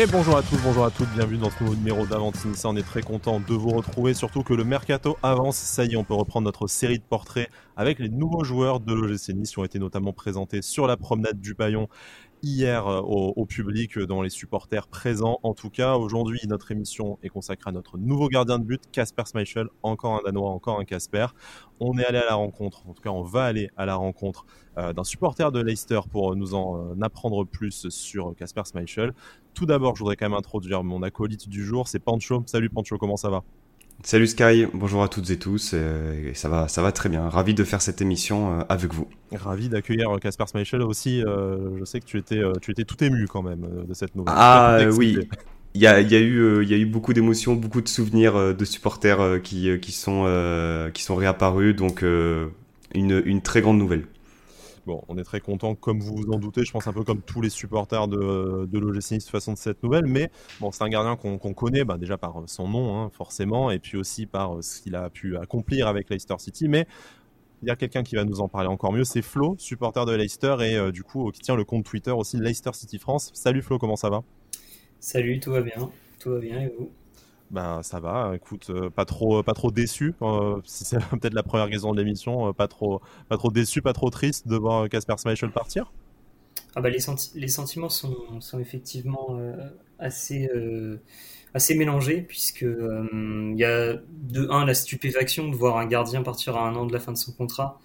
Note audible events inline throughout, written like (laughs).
Et bonjour à tous, bonjour à toutes, bienvenue dans ce nouveau numéro d'Avantinissa. On est très content de vous retrouver, surtout que le mercato avance. Ça y est, on peut reprendre notre série de portraits avec les nouveaux joueurs de l'OGC Nice qui ont été notamment présentés sur la promenade du Paillon hier euh, au, public, euh, dans les supporters présents. En tout cas, aujourd'hui, notre émission est consacrée à notre nouveau gardien de but, Casper Schmeichel, encore un Danois, encore un Casper. On est allé à la rencontre, en tout cas, on va aller à la rencontre euh, d'un supporter de Leicester pour nous en apprendre plus sur Casper Schmeichel. Tout d'abord, je voudrais quand même introduire mon acolyte du jour, c'est Pancho. Salut Pancho, comment ça va? Salut Sky, bonjour à toutes et tous, euh, ça va, ça va très bien. Ravi de faire cette émission euh, avec vous. Ravi d'accueillir Casper Schmeichel aussi. Euh, je sais que tu étais, tu étais tout ému quand même de cette nouvelle. Ah oui, il y a, y, a eu, y a eu beaucoup d'émotions, beaucoup de souvenirs de supporters qui, qui, sont, qui sont réapparus, donc une, une très grande nouvelle. Bon, on est très content, comme vous vous en doutez, je pense un peu comme tous les supporters de, de l'OGC de façon de cette nouvelle, mais bon, c'est un gardien qu'on connaît bah, déjà par son nom, hein, forcément, et puis aussi par euh, ce qu'il a pu accomplir avec Leicester City, mais il y a quelqu'un qui va nous en parler encore mieux, c'est Flo, supporter de Leicester, et euh, du coup, qui tient le compte Twitter aussi Leicester City France. Salut Flo, comment ça va? Salut, tout va bien, tout va bien, et vous? Ben ça va, écoute, euh, pas trop, pas trop déçu. Euh, si c'est (laughs) peut-être la première raison de l'émission, euh, pas trop, pas trop déçu, pas trop triste de voir Casper Schmeichel partir. Ah bah les, les sentiments sont, sont effectivement assez, assez mélangés puisque il y a de un la stupéfaction de voir un gardien partir à un an de la fin de son contrat,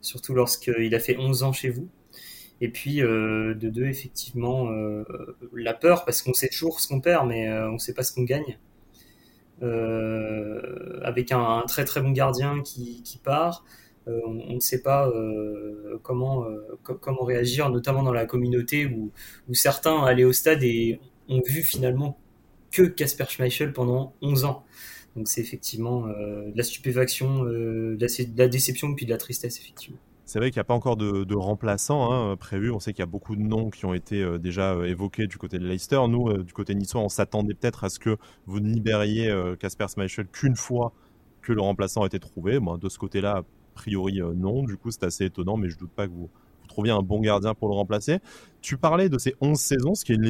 surtout lorsqu'il a fait 11 ans chez vous. Et puis de deux effectivement la peur parce qu'on sait toujours ce qu'on perd mais on ne sait pas ce qu'on gagne. Euh, avec un, très très bon gardien qui, part. Euh, on, ne sait pas euh, comment, comment réagir, notamment dans la communauté où, où certains allaient au stade et ont vu finalement que Casper Schmeichel pendant 11 ans. Donc c'est effectivement de la stupéfaction, de, la, déception puis de la tristesse effectivement. C'est vrai qu'il n'y a pas encore de, de remplaçants hein, prévus. On sait qu'il y a beaucoup de noms qui ont été euh, déjà euh, évoqués du côté de Leicester. Nous, euh, du côté niçois, on s'attendait peut-être à ce que vous ne libériez Casper Schmeichel qu'une fois que le remplaçant a été trouvé. de ce côté-là, a priori, non. Du coup, c'est assez étonnant, mais je doute pas que vous, trouviez un bon gardien pour le remplacer. Tu parlais de ces 11 saisons, ce qui est une,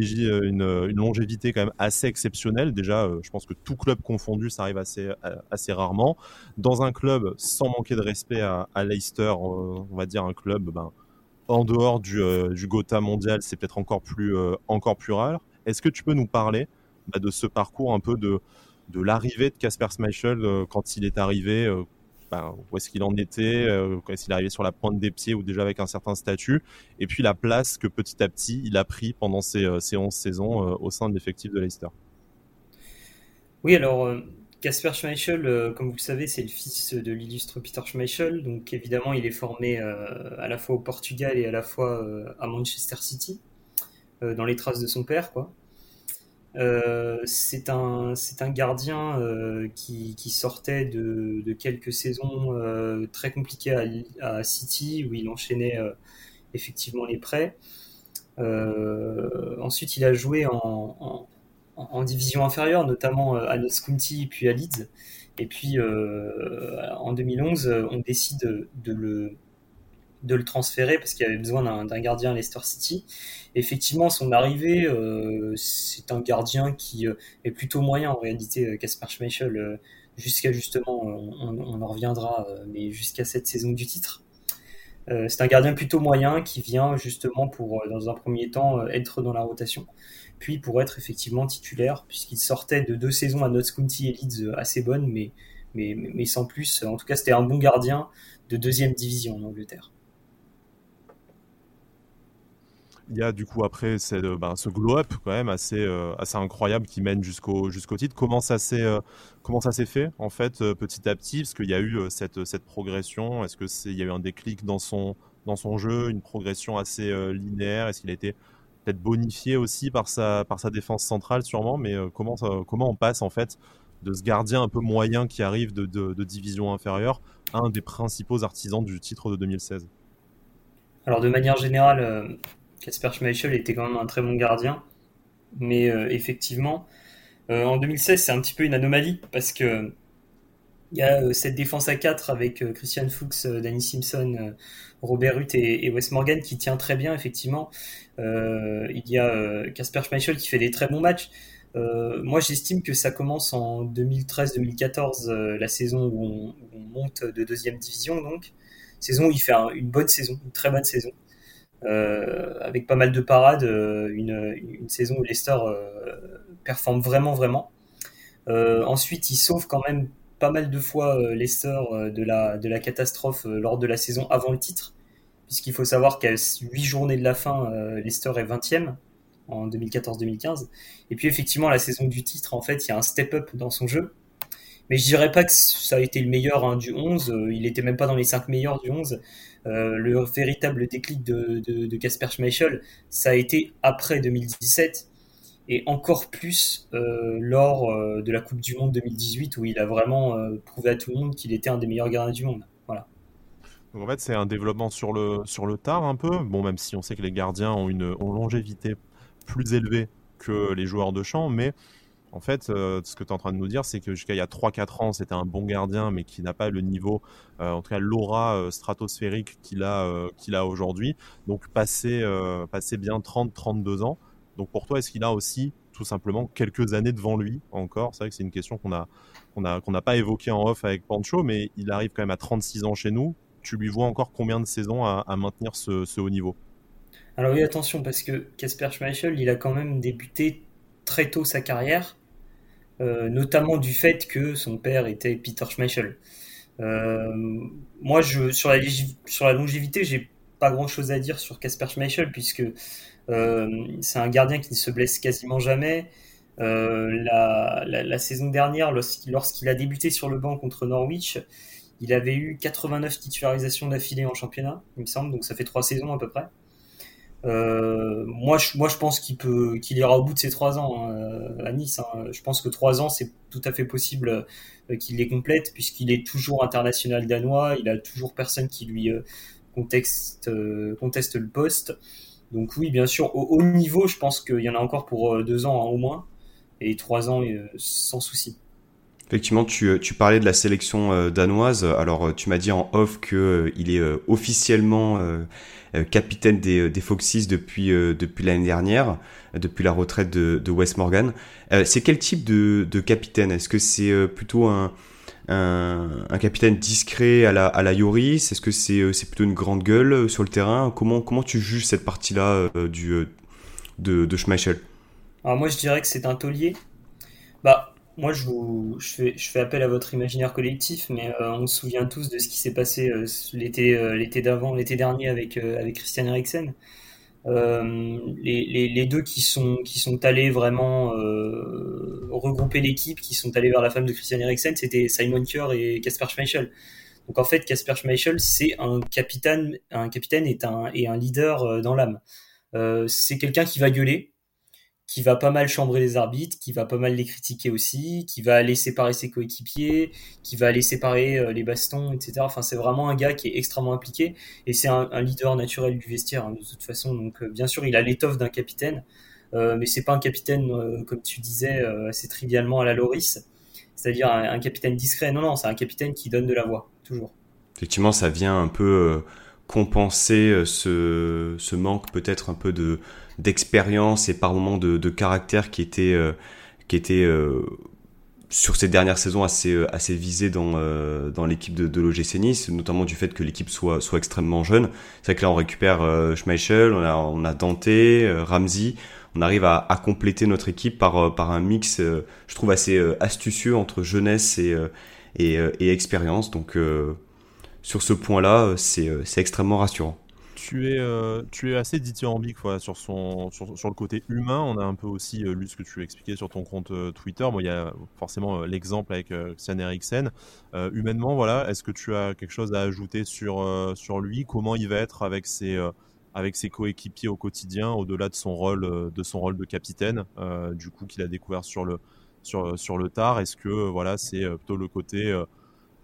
une, longévité quand même assez exceptionnelle. Déjà, euh, je pense que tout club confondu, ça arrive assez, euh, assez rarement. Dans un club, sans manquer de respect à, Leicester, euh, on va dire un club ben, en dehors du, du Gotha mondial, c'est peut-être encore plus, encore plus rare. Est-ce que tu peux nous parler bah, de ce parcours un peu de, de l'arrivée de Casper Schmeichel quand il est arrivé ben, où est-ce qu'il en était, euh, est-ce qu'il arrivait sur la pointe des pieds ou déjà avec un certain statut, et puis la place que petit à petit il a pris pendant ces, euh, ces 11 saisons euh, au sein de l'effectif de Leicester. Oui, alors Casper Schmeichel, comme vous le savez, c'est le fils de l'illustre Peter Schmeichel, donc évidemment il est formé à la fois au Portugal et à la fois à Manchester City, dans les traces de son père, quoi. Euh, c'est un, c'est un gardien euh, qui, sortait de, quelques saisons euh, très compliquées à, City, où il enchaînait effectivement les prêts. ensuite, il a joué en, division inférieure, notamment à Notts County puis à Leeds. Et puis en 2011, on décide de le, de le transférer parce qu'il avait besoin d'un gardien à Leicester City. Effectivement, son arrivée, euh, c'est un gardien qui euh, est plutôt moyen en réalité, euh, Casper Schmeichel, jusqu'à justement, on, en reviendra, mais jusqu'à cette saison du titre. c'est un gardien plutôt moyen qui vient justement pour, dans un premier temps, être dans la rotation, puis pour être effectivement titulaire, puisqu'il sortait de deux saisons à Notts County et Leeds assez bonnes, mais, mais, mais sans plus. En tout cas, c'était un bon gardien de deuxième division en Angleterre. Il y a du coup après euh, ben, ce glow-up quand même assez, euh, assez incroyable qui mène jusqu'au titre. Comment ça s'est euh, comment ça s'est fait en fait petit à petit? Parce qu'il y a eu cette, progression. Est-ce que c'est il y a eu un déclic dans son jeu, une progression assez linéaire? Est-ce qu'il a été peut-être bonifié aussi par sa défense centrale sûrement? Mais comment on passe en fait de ce gardien un peu moyen qui arrive de division inférieure à un des principaux artisans du titre de 2016 alors de manière générale, Casper Schmeichel était quand même un très bon gardien. Mais euh, effectivement, euh, en 2016, c'est un petit peu une anomalie parce que Il y a cette défense à 4 avec Christian Fuchs, Danny Simpson, Robert Huth et, Wes Morgan qui tient très bien, effectivement. il y a Casper Schmeichel qui fait des très bons matchs. moi, j'estime que ça commence en 2013-2014, la saison où on, monte de deuxième division, donc saison où il fait une bonne saison, une très bonne saison. Euh, avec pas mal de parades, euh, une, saison où Leicester euh, performe vraiment, vraiment. ensuite, il sauve quand même pas mal de fois Leicester de la, de la catastrophe lors de la saison avant le titre, puisqu'il faut savoir qu'à 8 journées de la fin, Leicester est 20e en 2014-2015. Et puis effectivement, la saison du titre, en fait, il y a un step-up dans son jeu. Mais je dirais pas que ça a été le meilleur hein, du 11, il était même pas dans les 5 meilleurs du 11. Euh, le véritable déclic de Casper Schmeichel, ça a été après 2017 et encore plus euh, lors euh, de la Coupe du Monde 2018 où il a vraiment prouvé à tout le monde qu'il était un des meilleurs gardiens du monde. Voilà. Donc en fait, c'est un développement sur le, sur le tard un peu. Bon, même si on sait que les gardiens ont une ont longévité plus élevée que les joueurs de champ, mais en fait, euh, ce que tu es en train de nous dire, c'est que jusqu'à il y a 3-4 ans, c'était un bon gardien, mais qui n'a pas le niveau, euh, en tout cas l'aura euh, stratosphérique qu'il a, qu'il a aujourd'hui. Donc, passé, passé bien 30-32 ans. Donc, pour toi, est-ce qu'il a aussi tout simplement quelques années devant lui encore? C'est vrai que c'est une question qu'on a qu'on a, qu'on n'a pas évoquée en off avec Pancho, mais il arrive quand même à 36 ans chez nous. Tu lui vois encore combien de saisons à, à maintenir ce, ce haut niveau? Alors oui, attention, parce que Casper Schmeichel, il a quand même débuté très tôt sa carrière. Euh, notamment du fait que son père était Peter Schmeichel. Euh, moi, sur, la, sur la longévité, j'ai pas grand chose à dire sur Casper Schmeichel, puisque euh, c'est un gardien qui ne se blesse quasiment jamais. la, la, saison dernière, lorsqu'il a débuté sur le banc contre Norwich, il avait eu 89 titularisations d'affilée en championnat, il me semble, donc ça fait trois saisons à peu près. Euh, moi, je, moi, je pense qu'il peut, qu'il ira au bout de ses trois ans hein, à Nice. Hein. Je pense que trois ans, c'est tout à fait possible euh, qu'il les complète, puisqu'il est toujours international danois. Il a toujours personne qui lui euh, conteste, conteste le poste. Donc oui, bien sûr, au haut niveau, je pense qu'il y en a encore pour deux ans hein, au moins, et trois ans sans souci. Effectivement, tu, tu, parlais de la sélection danoise. Alors, tu m'as dit en off que il est officiellement euh, capitaine des, des Foxes depuis, euh, depuis l'année dernière, depuis la retraite de, de Wes Morgan. Euh, c'est quel type de, de capitaine? Est-ce que c'est plutôt un, un, un, capitaine discret à la, à la Yoris? Est-ce que c'est c'est plutôt une grande gueule sur le terrain? Comment, comment tu juges cette partie-là du de, de Schmeichel? Alors moi je dirais que c'est un taulier. Bah, moi, je, vous, je, fais, je fais appel à votre imaginaire collectif, mais euh, on se souvient tous de ce qui s'est passé euh, l'été, euh, l'été d'avant, l'été dernier avec, avec Christian Eriksen. Les, les, les, deux qui sont, qui sont allés vraiment regrouper l'équipe, qui sont allés vers la femme de Christian Eriksen, c'était Simon Kier et Kasper Schmeichel. Donc en fait, Kasper Schmeichel, c'est un capitaine, un capitaine un, et un leader dans l'âme. c'est quelqu'un qui va gueuler, qui va pas mal chambrer les arbitres, qui va pas mal les critiquer aussi, qui va aller séparer ses coéquipiers, qui va aller séparer euh, les bastons, etc. Enfin, c'est vraiment un gars qui est extrêmement impliqué et c'est un, leader naturel du vestiaire hein, de toute façon. Donc, euh, bien sûr, il a l'étoffe d'un capitaine, euh, mais c'est pas un capitaine, comme tu disais assez trivialement à la Loris, c'est-à-dire un, capitaine discret. Non, non, c'est un capitaine qui donne de la voix, toujours. Effectivement, ça vient un peu compenser ce, ce manque peut-être un peu de d'expérience et par moments de, caractère qui était euh, qui était euh, sur ces dernières saisons assez euh, assez visé dans dans l'équipe de, de l'OGC Nice, notamment du fait que l'équipe soit soit extrêmement jeune. C'est vrai que là on récupère Schmeichel, on a on a Dante, Ramsey, on arrive à, à, compléter notre équipe par par un mix je trouve assez astucieux entre jeunesse et et, et expérience. Donc sur ce point-là, c'est extrêmement rassurant tu es, euh, tu es assez dithyrambique sur, son, sur, le côté humain. On a un peu aussi euh, lu ce que tu expliquais sur ton compte euh, Twitter. Bon, il y a forcément l'exemple avec Christian Eriksen. humainement, voilà, est-ce que tu as quelque chose à ajouter sur, sur lui? Comment il va être avec ses, avec ses coéquipiers au quotidien, au-delà de son rôle de, son rôle de capitaine, du coup qu'il a découvert sur le, sur, sur le tard? Est-ce que voilà, c'est plutôt le côté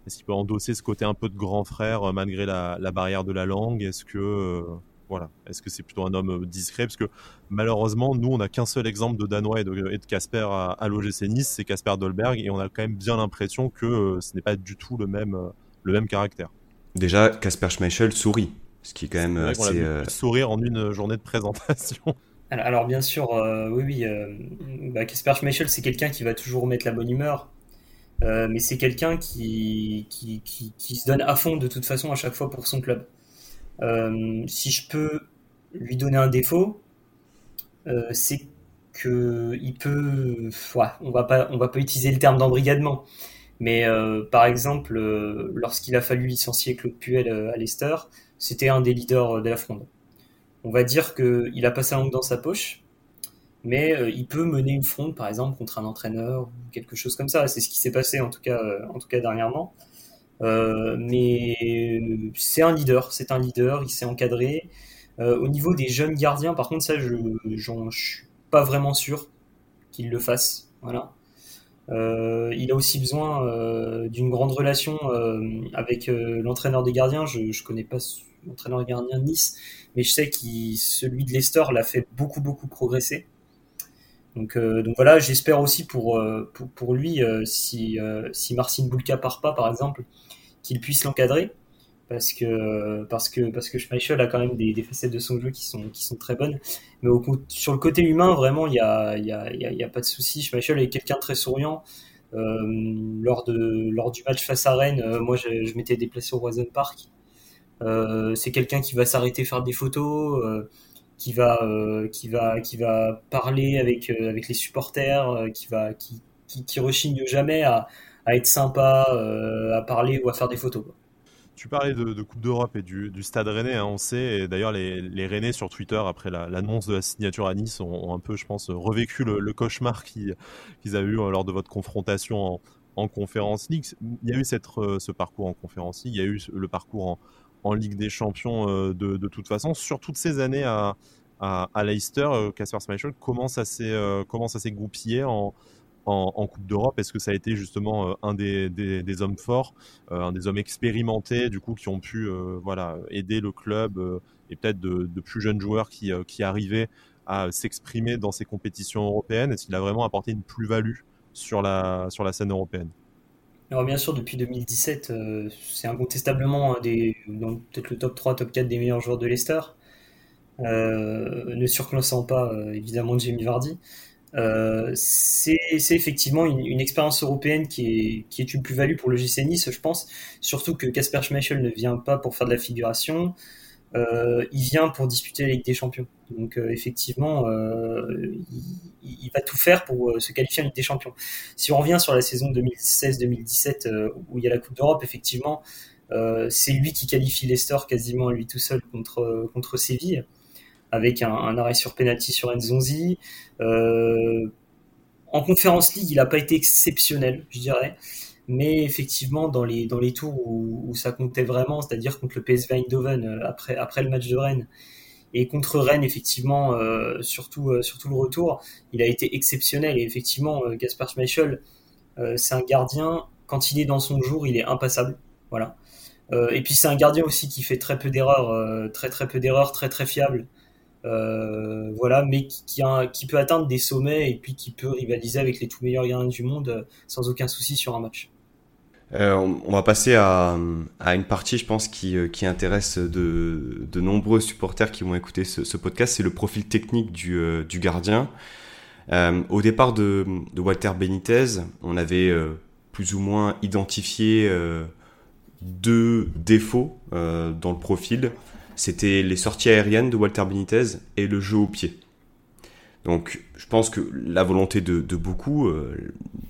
est-ce qu'il peut endosser ce côté un peu de grand frère euh, malgré la, barrière de la langue? Est-ce que, euh, voilà, est-ce que c'est plutôt un homme discret? Parce que malheureusement, nous, on n'a qu'un seul exemple de Danois et de Casper à, à l'OGC Nice, c'est Casper Dolberg, et on a quand même bien l'impression que ce n'est pas du tout le même, le même caractère. Déjà, Casper Schmeichel sourit, ce qui est quand même assez. sourire en une journée de présentation. (laughs) Alors, bien sûr, oui, oui, bah, Casper Schmeichel, c'est quelqu'un qui va toujours mettre la bonne humeur. Euh, mais c'est quelqu'un qui, qui, qui, se donne à fond de toute façon à chaque fois pour son club. Euh, si je peux lui donner un défaut, euh, c'est que il peut, on va pas, on va pas utiliser le terme d'embrigadement, mais par exemple, lorsqu'il a fallu licencier Claude Puel à Leicester, c'était un des leaders de la fronde. On va dire qu'il a passé un langue dans sa poche, mais euh, il peut mener une fronde, par exemple, contre un entraîneur ou quelque chose comme ça. C'est ce qui s'est passé en tout cas, euh, en tout cas dernièrement. Euh, mais c'est un leader, c'est un leader, il s'est encadré. au niveau des jeunes gardiens, par contre, ça, je ne suis pas vraiment sûr qu'il le fasse. Il a aussi besoin d'une grande relation avec l'entraîneur des gardiens. Je ne connais pas l'entraîneur des gardiens de Nice, mais je sais que celui de Leicester l'a fait beaucoup, beaucoup progresser. Euh, donc, voilà, j'espère aussi pour, euh, lui, euh, si, si Marcin Bulka part pas, par exemple, qu'il puisse l'encadrer. Parce que, parce, que, parce que Schmeichel a quand même des, facettes de son jeu qui sont, qui sont très bonnes. Mais sur le côté humain, vraiment, il n'y a, y a, y a, pas de souci. Schmeichel est quelqu'un de très souriant. lors, de, lors du match face à Rennes, moi je, m'étais déplacé au Roison Park. c'est quelqu'un qui va s'arrêter faire des photos qui va euh, qui va qui va parler avec euh, avec les supporters, euh, qui va qui, qui, rechigne jamais à, à être sympa, à parler ou à faire des photos. Tu parlais de, Coupe d'Europe et du, Stade Rennais, hein, on sait. D'ailleurs, les, les Rennais sur Twitter, après l'annonce de la signature à Nice, ont, un peu, je pense, revécu le, cauchemar qu'ils avaient eu lors de votre confrontation en, en Conférence League. Il y a eu cette, ce parcours en Conférence League, il y a eu le parcours en, en Ligue des Champions euh, de, toute façon. Sur toutes ces années à, Leicester, Casper euh, Schmeichel commence à s'égroupiller en, en, Coupe d'Europe? Est-ce que ça a été justement euh, un des, hommes forts, un des hommes expérimentés, du coup, qui ont pu voilà, aider le club et peut-être de, plus jeunes joueurs qui, arrivaient à s'exprimer dans ces compétitions européennes? Est-ce qu'il a vraiment apporté une plus-value sur la scène européenne? Alors bien sûr, depuis 2017, euh, c'est incontestablement un des, peut-être le top 3, top 4 des meilleurs joueurs de Leicester, euh, ne surclassant pas euh, évidemment Jamie Vardy. c'est effectivement une, expérience européenne qui est, qui est une plus-value pour le GC Nice, je pense. Surtout que Casper Schmeichel ne vient pas pour faire de la figuration. Euh, il vient pour disputer la Ligue des Champions. Donc euh, effectivement, euh, il, va tout faire pour se qualifier en Ligue des Champions. Si on revient sur la saison 2016-2017 où il y a la Coupe d'Europe, effectivement, c'est lui qui qualifie Leicester quasiment lui tout seul contre contre Séville, avec un, arrêt sur penalty sur Nzonzi. en Conférence League, il n'a pas été exceptionnel, je dirais mais effectivement dans les dans les tours où, ça comptait vraiment, c'est-à-dire contre le PSV Eindhoven euh, après après le match de Rennes et contre Rennes effectivement euh, surtout euh, surtout le retour, il a été exceptionnel et effectivement Gasper Schmeichel c'est un gardien quand il est dans son jour, il est impassable, voilà. et puis c'est un gardien aussi qui fait très peu d'erreurs, très très peu d'erreurs, très très fiable. voilà, mais qui, qui, qui, peut atteindre des sommets et puis qui peut rivaliser avec les tout meilleurs gardiens du monde sans aucun souci sur un match. Euh, on va passer à, une partie, je pense, qui, euh, intéresse de, nombreux supporters qui vont écouter ce, podcast. C'est le profil technique du, euh, gardien. Au départ de, de, Walter Benitez, on avait plus ou moins identifié deux défauts dans le profil. C'était les sorties aériennes de Walter Benitez et le jeu au pied. Donc, je pense que la volonté de, beaucoup,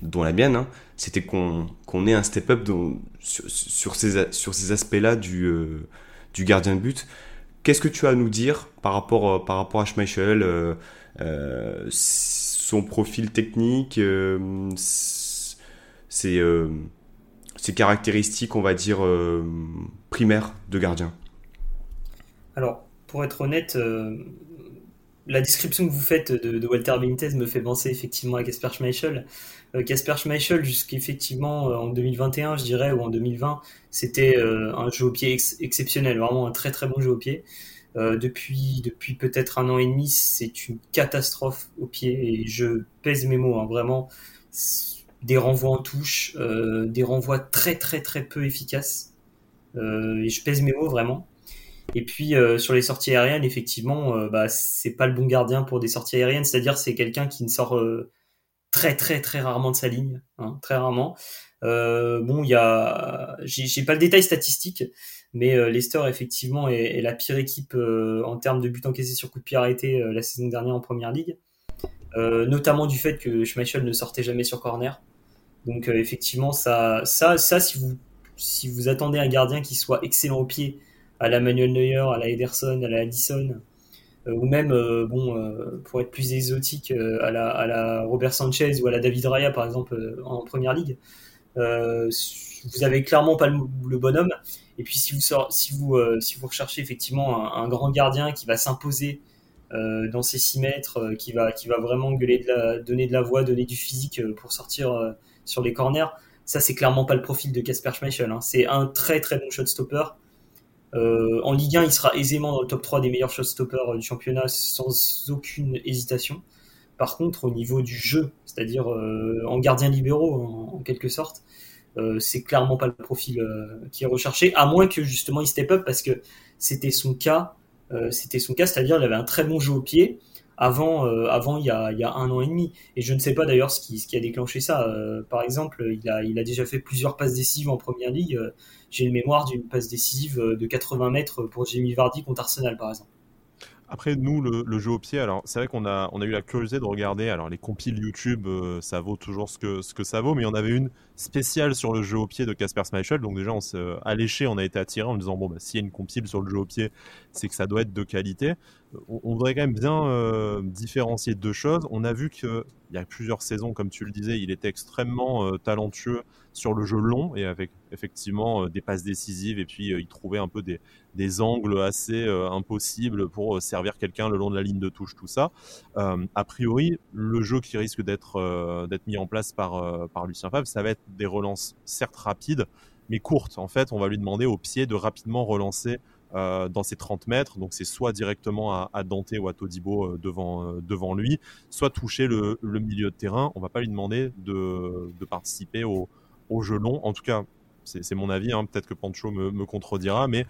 dont la mienne, hein, c'était qu'on ait un step-up sur, ces, sur ces aspects-là du, euh, du gardien de but. Qu'est-ce que tu as à nous dire par rapport, euh, par rapport à Schmeichel, euh, son profil technique, ses, ses, caractéristiques, on va dire, primaires de gardien? Alors, pour être honnête, la description que vous faites de, Walter Benitez me fait penser effectivement à Casper Schmeichel. Euh, Casper Schmeichel, jusqu'effectivement euh, en 2021, je dirais, ou en 2020, c'était euh, un jeu au pied exceptionnel, vraiment un très très bon jeu au pied. depuis depuis peut-être un an et demi, c'est une catastrophe au pied et je pèse mes mots hein, vraiment des renvois en touche, des renvois très très très peu efficaces et je pèse mes mots vraiment. Et puis sur les sorties aériennes, effectivement, bah c'est pas le bon gardien pour des sorties aériennes, c'est-à-dire c'est quelqu'un qui ne sort très très très rarement de sa ligne, hein, très rarement. Euh, bon, il y a, j'ai pas le détail statistique, mais euh, Leicester effectivement est, la pire équipe euh, en termes de buts encaissés sur coup de pied arrêté la saison dernière en première ligue, notamment du fait que Schmeichel ne sortait jamais sur corner. Donc effectivement, ça, ça, ça, si vous si vous attendez un gardien qui soit excellent au pied, à la Manuel Neuer, à la Ederson, à la Addison, ou même, bon, pour être plus exotique, à la, à la Robert Sanchez ou à la David Raya par exemple en première ligue, euh, vous avez clairement pas le, bonhomme. Et puis si vous, si vous, euh, si vous recherchez effectivement un, grand gardien qui va s'imposer euh, dans ces 6 mètres, qui, va, qui va vraiment gueuler de la, donner de la voix, donner du physique pour sortir sur les corners, ça c'est clairement pas le profil de Casper Schmeichel. Hein. C'est un très très bon shotstopper. Euh, en Ligue 1, il sera aisément dans le top 3 des meilleurs shotstoppers du championnat sans aucune hésitation. Par contre, au niveau du jeu, c'est-à-dire en gardien libéraux en quelque sorte, euh, c'est clairement pas le profil euh, qui est recherché, à moins que justement il step up parce que c'était son cas, euh, c'était son cas, c'est-à-dire il avait un très bon jeu au pied avant, avant il y, a, il y a un an et demi. Et je ne sais pas d'ailleurs ce qui, ce qui a déclenché ça. par exemple, il a, il a déjà fait plusieurs passes décisives en première ligue. J'ai une mémoire d'une passe décisive de 80 mètres pour Jamie Vardy contre Arsenal, par exemple. Après, nous, le, jeu au pied, alors c'est vrai qu'on a, on a eu la curiosité de regarder. Alors, les compiles YouTube, euh, ça vaut toujours ce que, ce que ça vaut, mais en avait une spéciale sur le jeu au pied de Casper Schmeichel. Donc, déjà, on s'est alléché, on a été attiré en disant bon, bah, s'il y a une compile sur le jeu au pied, c'est que ça doit être de qualité. On, on voudrait quand même bien euh, différencier deux choses. On a vu qu'il y a plusieurs saisons, comme tu le disais, il était extrêmement euh, talentueux sur le jeu long et avec effectivement des passes décisives et puis il trouvait un peu des, angles assez euh, impossibles pour euh, servir quelqu'un le long de la ligne de touche, tout ça. Euh, a priori, le jeu qui risque d'être d'être mis en place par, par Lucien Favre, ça va être des relances certes rapides, mais courtes. En fait, on va lui demander au pied de rapidement relancer dans ses 30 mètres. Donc c'est soit directement à, Dante ou à Todibo devant, devant lui, soit toucher le, milieu de terrain. On va pas lui demander de, de participer au, au, jeu long. En tout cas, c'est mon avis, hein. peut-être que Pancho me, contredira, mais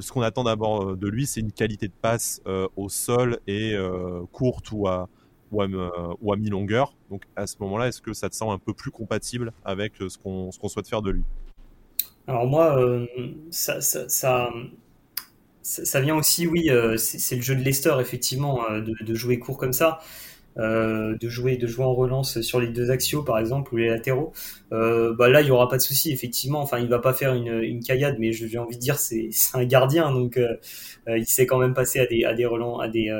ce qu'on attend d'abord euh, de lui, c'est une qualité de passe euh, au sol et euh, courte ou à, mi-longueur. Donc à ce moment-là, est-ce que ça te semble un peu plus compatible avec ce qu'on souhaite faire de lui? Alors moi, ça, ça, ça, vient aussi, oui, c'est le jeu de Leicester, effectivement, de, jouer court comme ça. Euh, de jouer de jouer en relance sur les deux axiaux par exemple ou les latéraux euh, bah là il y aura pas de souci effectivement. Enfin il va pas faire une, une caillade mais j'ai envie de dire c'est (laughs) un gardien donc euh, il sait quand même passer à des à des relents à des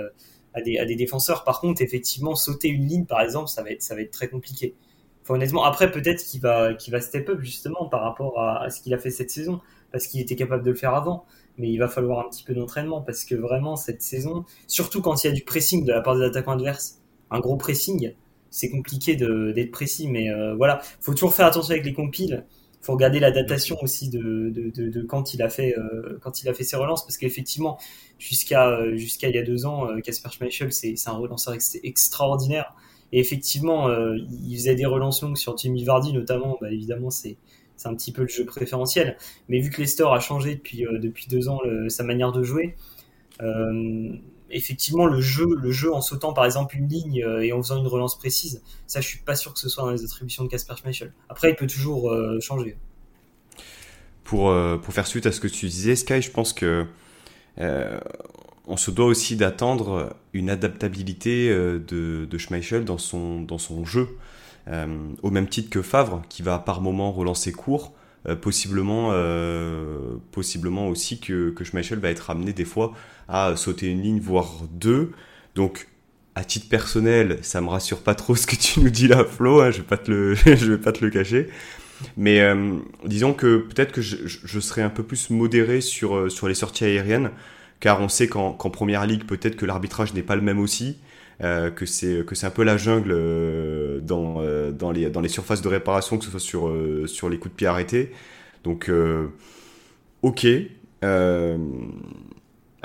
à des, à des défenseurs. Par contre effectivement sauter une ligne par exemple ça va être ça va être très compliqué. Enfin, honnêtement après peut-être qu'il va qu'il va step up justement par rapport à, à ce qu'il a fait cette saison parce qu'il était capable de le faire avant. Mais il va falloir un petit peu d'entraînement parce que vraiment cette saison surtout quand il y a du pressing de la part des attaquants adverses un gros pressing, c'est compliqué d'être précis, mais euh, voilà, faut toujours faire attention avec les compiles. Faut regarder la datation aussi de, de, de, quand il a fait euh, quand il a fait ses relances, parce qu'effectivement, jusqu'à jusqu'à il y a deux ans, Casper Schmeichel, c'est un relanceur extraordinaire. Et effectivement, euh, il faisait des relances longues sur Jimmy Vardy notamment. Bah, évidemment, c'est un petit peu le jeu préférentiel. Mais vu que Leicester a changé depuis deux ans sa manière de jouer, effectivement le jeu, le jeu en sautant par exemple une ligne euh, et en faisant une relance précise, ça je suis pas sûr que ce soit dans les attributions de Casper Schmeichel. Après il peut toujours euh, changer. Pour, euh, pour faire suite à ce que tu disais Sky, je pense que on se doit aussi d'attendre une adaptabilité de, Schmeichel dans son, dans son jeu. au même titre que Favre, qui va par moment relancer court, possiblement, possiblement aussi que, que Schmeichel va être amené des fois à sauter une ligne, voire deux. Donc, à titre personnel, ça me rassure pas trop (laughs) ce que tu nous dis là, Flo. Hein, je vais pas te le, (laughs) je vais pas te le cacher. Mais euh, disons que peut-être que je, je, serai un peu plus modéré sur euh, sur les sorties aériennes, car on sait qu'en première ligue, peut-être que l'arbitrage n'est pas le même aussi. Euh, que c'est que c'est un peu la jungle euh, dans dans les dans les surfaces de réparation que ce soit sur sur les coups de pied arrêtés donc ok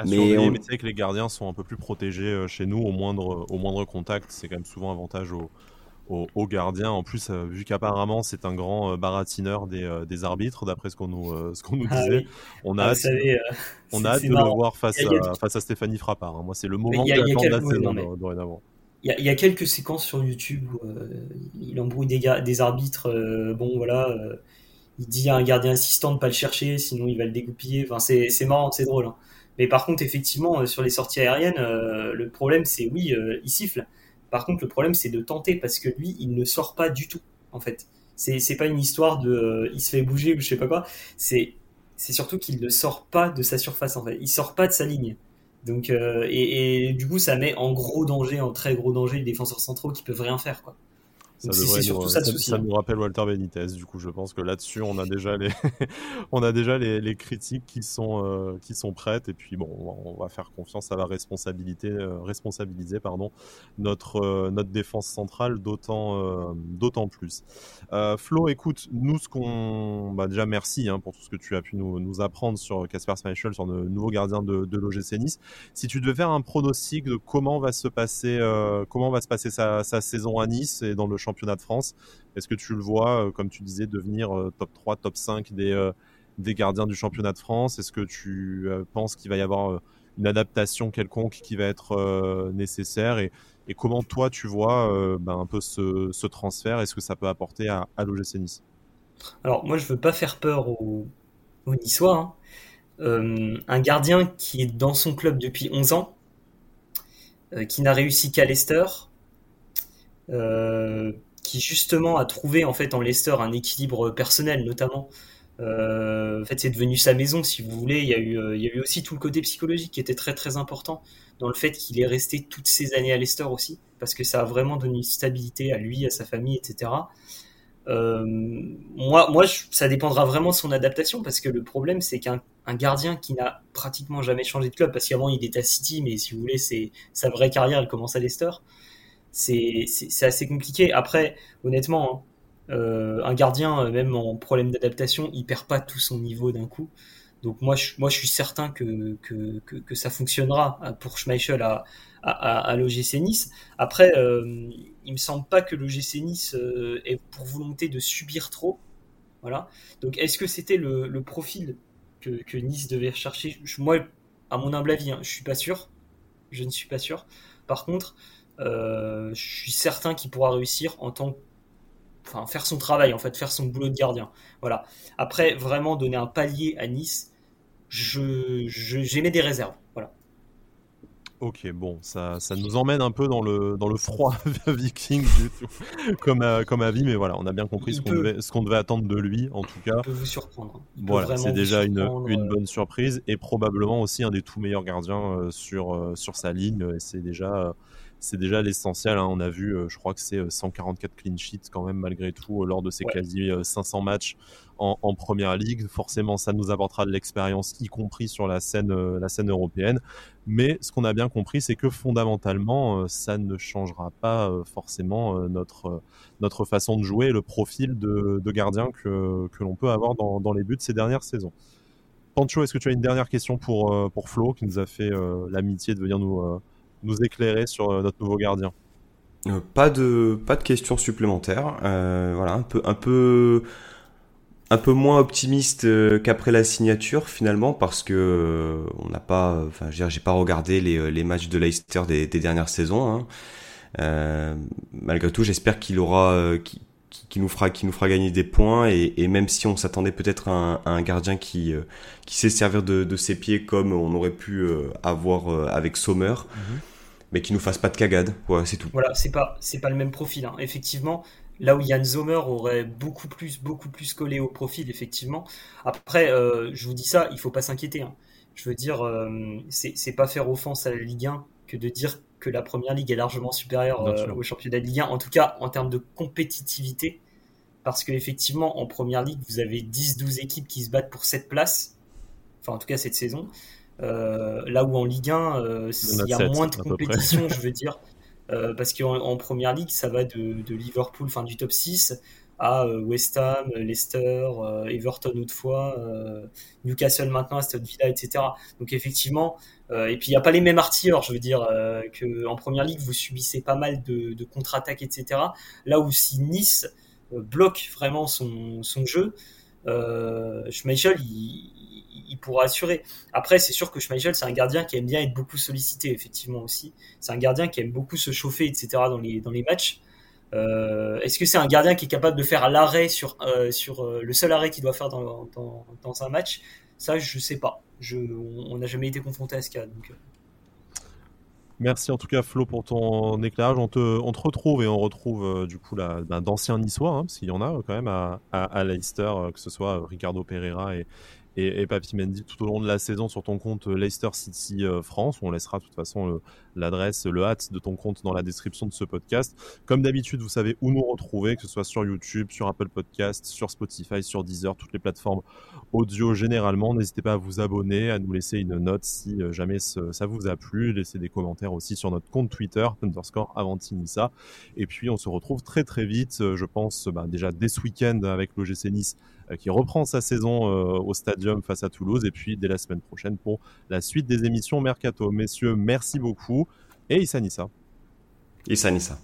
mais, on... c'est que les gardiens sont un peu plus protégés chez nous au moindre, au moindre contact. C'est quand même souvent avantage au, au, gardien. En plus, vu qu'apparemment c'est un grand baratineur des, des arbitres, d'après ce qu'on nous, ce qu'on nous ah disait, on a, ah, hâte, on a de le voir face, à, face à Stéphanie Frappard. Hein. Moi, c'est le moment de la saison dorénavant. Il y, a quelques séquences sur YouTube où il embrouille des, des arbitres. bon, voilà il dit à un gardien assistant de pas le chercher, sinon il va le dégoupiller. Enfin, c'est, marrant, c'est drôle. Hein. Mais par contre, effectivement, euh, sur les sorties aériennes, euh, le problème, c'est oui, euh, il siffle. Par contre, le problème, c'est de tenter parce que lui, il ne sort pas du tout, en fait. C'est, pas une histoire de il se fait bouger ou je sais pas quoi. C'est, c'est surtout qu'il ne sort pas de sa surface, en fait. Il sort pas de sa ligne. Donc, et, et, du coup, ça met en gros danger, en très gros danger, les défenseurs centraux qui peuvent rien faire, quoi. Ça, ça, ça, nous rappelle Walter Benitez. Du coup, je pense que là-dessus, on a déjà les, (laughs) on a déjà les, les critiques qui sont, euh, qui sont prêtes. Et puis, bon, on va faire confiance à la responsabilité, euh, responsabiliser, pardon, notre, euh, notre défense centrale d'autant, d'autant plus. Flo, écoute, nous, ce qu'on, bah, déjà, merci hein, pour tout ce que tu as pu nous, nous apprendre sur Casper Schmeichel, sur le nouveau gardien de, de l'OGC Nice. Si tu devais faire un pronostic de comment va se passer, comment va se passer sa, sa saison à Nice et dans le champ championnat de France. Est-ce que tu le vois, euh, comme tu disais, devenir euh, top 3, top 5 des, euh, des gardiens du championnat de France? Est-ce que tu penses qu'il va y avoir une adaptation quelconque qui va être nécessaire? Et, comment toi tu vois ben, un peu ce, ce transfert? Est-ce que ça peut apporter à, à l'OGC Nice? Alors moi je veux pas faire peur aux, aux Niçois. Hein. un gardien qui est dans son club depuis 11 ans, qui n'a réussi qu'à Leicester, qui justement a trouvé en fait en Leicester un équilibre personnel notamment. Euh, en fait, c'est devenu sa maison, si vous voulez. Il y, a eu, euh, il y a eu aussi tout le côté psychologique qui était très très important dans le fait qu'il est resté toutes ces années à Leicester aussi, parce que ça a vraiment donné une stabilité à lui, à sa famille, etc. Euh, moi, moi, ça dépendra vraiment de son adaptation, parce que le problème, c'est qu'un gardien qui n'a pratiquement jamais changé de club, parce qu'avant il était à City, mais si vous voulez, c'est sa vraie carrière, elle commence à Leicester c'est assez compliqué. Après, honnêtement, hein, euh, un gardien, euh, même en problème d'adaptation, il perd pas tout son niveau d'un coup. Donc moi je, moi, je suis certain que, que, que, ça fonctionnera pour Schmeichel à, à, à, l'OGC Nice. Après, euh, il me semble pas que l'OGC Nice euh, ait pour volonté de subir trop. Voilà. Donc est-ce que c'était le, le, profil que, que, Nice devait chercher Moi, à mon humble avis, hein, je suis pas sûr. Je ne suis pas sûr. Par contre, euh, je suis certain qu'il pourra réussir en tant enfin faire son travail en fait, faire son boulot de gardien. Voilà. Après vraiment donner un palier à Nice, je j'émets des réserves. Voilà. Ok, bon, ça, ça nous emmène un peu dans le, dans le froid (laughs) viking du tout, comme, comme avis, mais voilà, on a bien compris ce qu'on devait, ce qu'on devait attendre de lui, en tout cas. Il peut vous surprendre. voilà, c'est déjà une, une bonne surprise et probablement aussi un des tout meilleurs gardiens euh, sur, euh, sur sa ligne. Et c'est déjà, c'est déjà l'essentiel. Hein. On a vu, euh, je crois que c'est 144 euh, clean sheets quand même malgré tout euh, lors de ces quasi 500 matchs en, première ligue. Forcément, ça nous apportera de l'expérience, y compris sur la scène, la scène européenne. Mais ce qu'on a bien compris, c'est que fondamentalement, ça ne changera pas forcément notre, notre façon de jouer, le profil de, gardien que, que l'on peut avoir dans, dans les buts de ces dernières saisons. Pancho, est-ce que tu as une dernière question pour, pour Flo, qui nous a fait l'amitié de venir nous, nous éclairer sur euh, notre nouveau gardien euh, Pas de pas de questions supplémentaires. Euh, voilà, un peu un peu un peu moins optimiste qu'après la signature finalement parce que on n'a pas, enfin, j'ai pas regardé les, les matchs de Leicester des, dernières saisons. Hein. malgré tout, j'espère qu'il aura, qui, nous fera, qui nous fera gagner des points et, et même si on s'attendait peut-être à, un gardien qui, qui sait servir de, de ses pieds comme on aurait pu avoir avec Sommer. Mhm mais qui nous fasse pas de cagade. Ouais, c'est tout. Voilà, c'est pas, c'est pas le même profil. Hein. Effectivement, là où Yann Zomer aurait beaucoup plus, beaucoup plus collé au profil, effectivement. Après, euh, je vous dis ça, il faut pas s'inquiéter. Hein. Je veux dire, euh, c'est pas faire offense à la Ligue 1 que de dire que la première ligue est largement supérieure euh, au championnat de Ligue 1, en tout cas en termes de compétitivité. Parce qu'effectivement, en première ligue, vous avez 10-12 équipes qui se battent pour cette place. Enfin, en tout cas, cette saison. Euh, là où en Ligue 1, euh, il y a moins de compétition, (laughs) je veux dire. Parce qu'en en première ligue, ça va de, Liverpool, enfin du top 6, à West Ham, Leicester, Everton autrefois, Newcastle maintenant, Aston Villa, etc. Donc effectivement, et puis il n'y a pas les mêmes artilleurs, je veux dire, que en première ligue, vous subissez pas mal de, de contre-attaques, etc. Là où si Nice bloque vraiment son, son jeu, Schmeichel, il, il pourra assurer. Après, c'est sûr que Schmeichel, c'est un gardien qui aime bien être beaucoup sollicité, effectivement aussi. C'est un gardien qui aime beaucoup se chauffer, etc. dans les, dans les matchs. Euh, est-ce que c'est un gardien qui est capable de faire l'arrêt sur, euh, sur euh, le seul arrêt qu'il doit faire dans, dans, un match? Ça, je sais pas. Je, on n'a jamais été confronté à ce cas. Merci en tout cas Flo pour ton éclairage. On te, on te retrouve et on retrouve du coup ben, d'anciens niçois, hein, s'il y en a quand même à, à, à Leicester, que ce soit Ricardo Pereira et, et, et Papy Mendy tout au long de la saison sur ton compte euh, Leicester City euh, France. On laissera de toute façon l'adresse, le, hâte de ton compte dans la description de ce podcast. Comme d'habitude, vous savez où nous retrouver, que ce soit sur YouTube, sur Apple Podcast, sur Spotify, sur Deezer, toutes les plateformes audio généralement. N'hésitez pas à vous abonner, à nous laisser une note si euh, jamais ça vous a plu. Laissez des commentaires aussi sur notre compte Twitter, underscore Avantinissa. Et puis on se retrouve très très vite, je pense bah, déjà dès ce week-end avec l'OGC Nice euh, qui reprend sa saison euh, au Stadium face à Toulouse. Et puis dès la semaine prochaine pour la suite des émissions Mercato. Messieurs, merci beaucoup. Et Issa Nissa. Issa Nissa.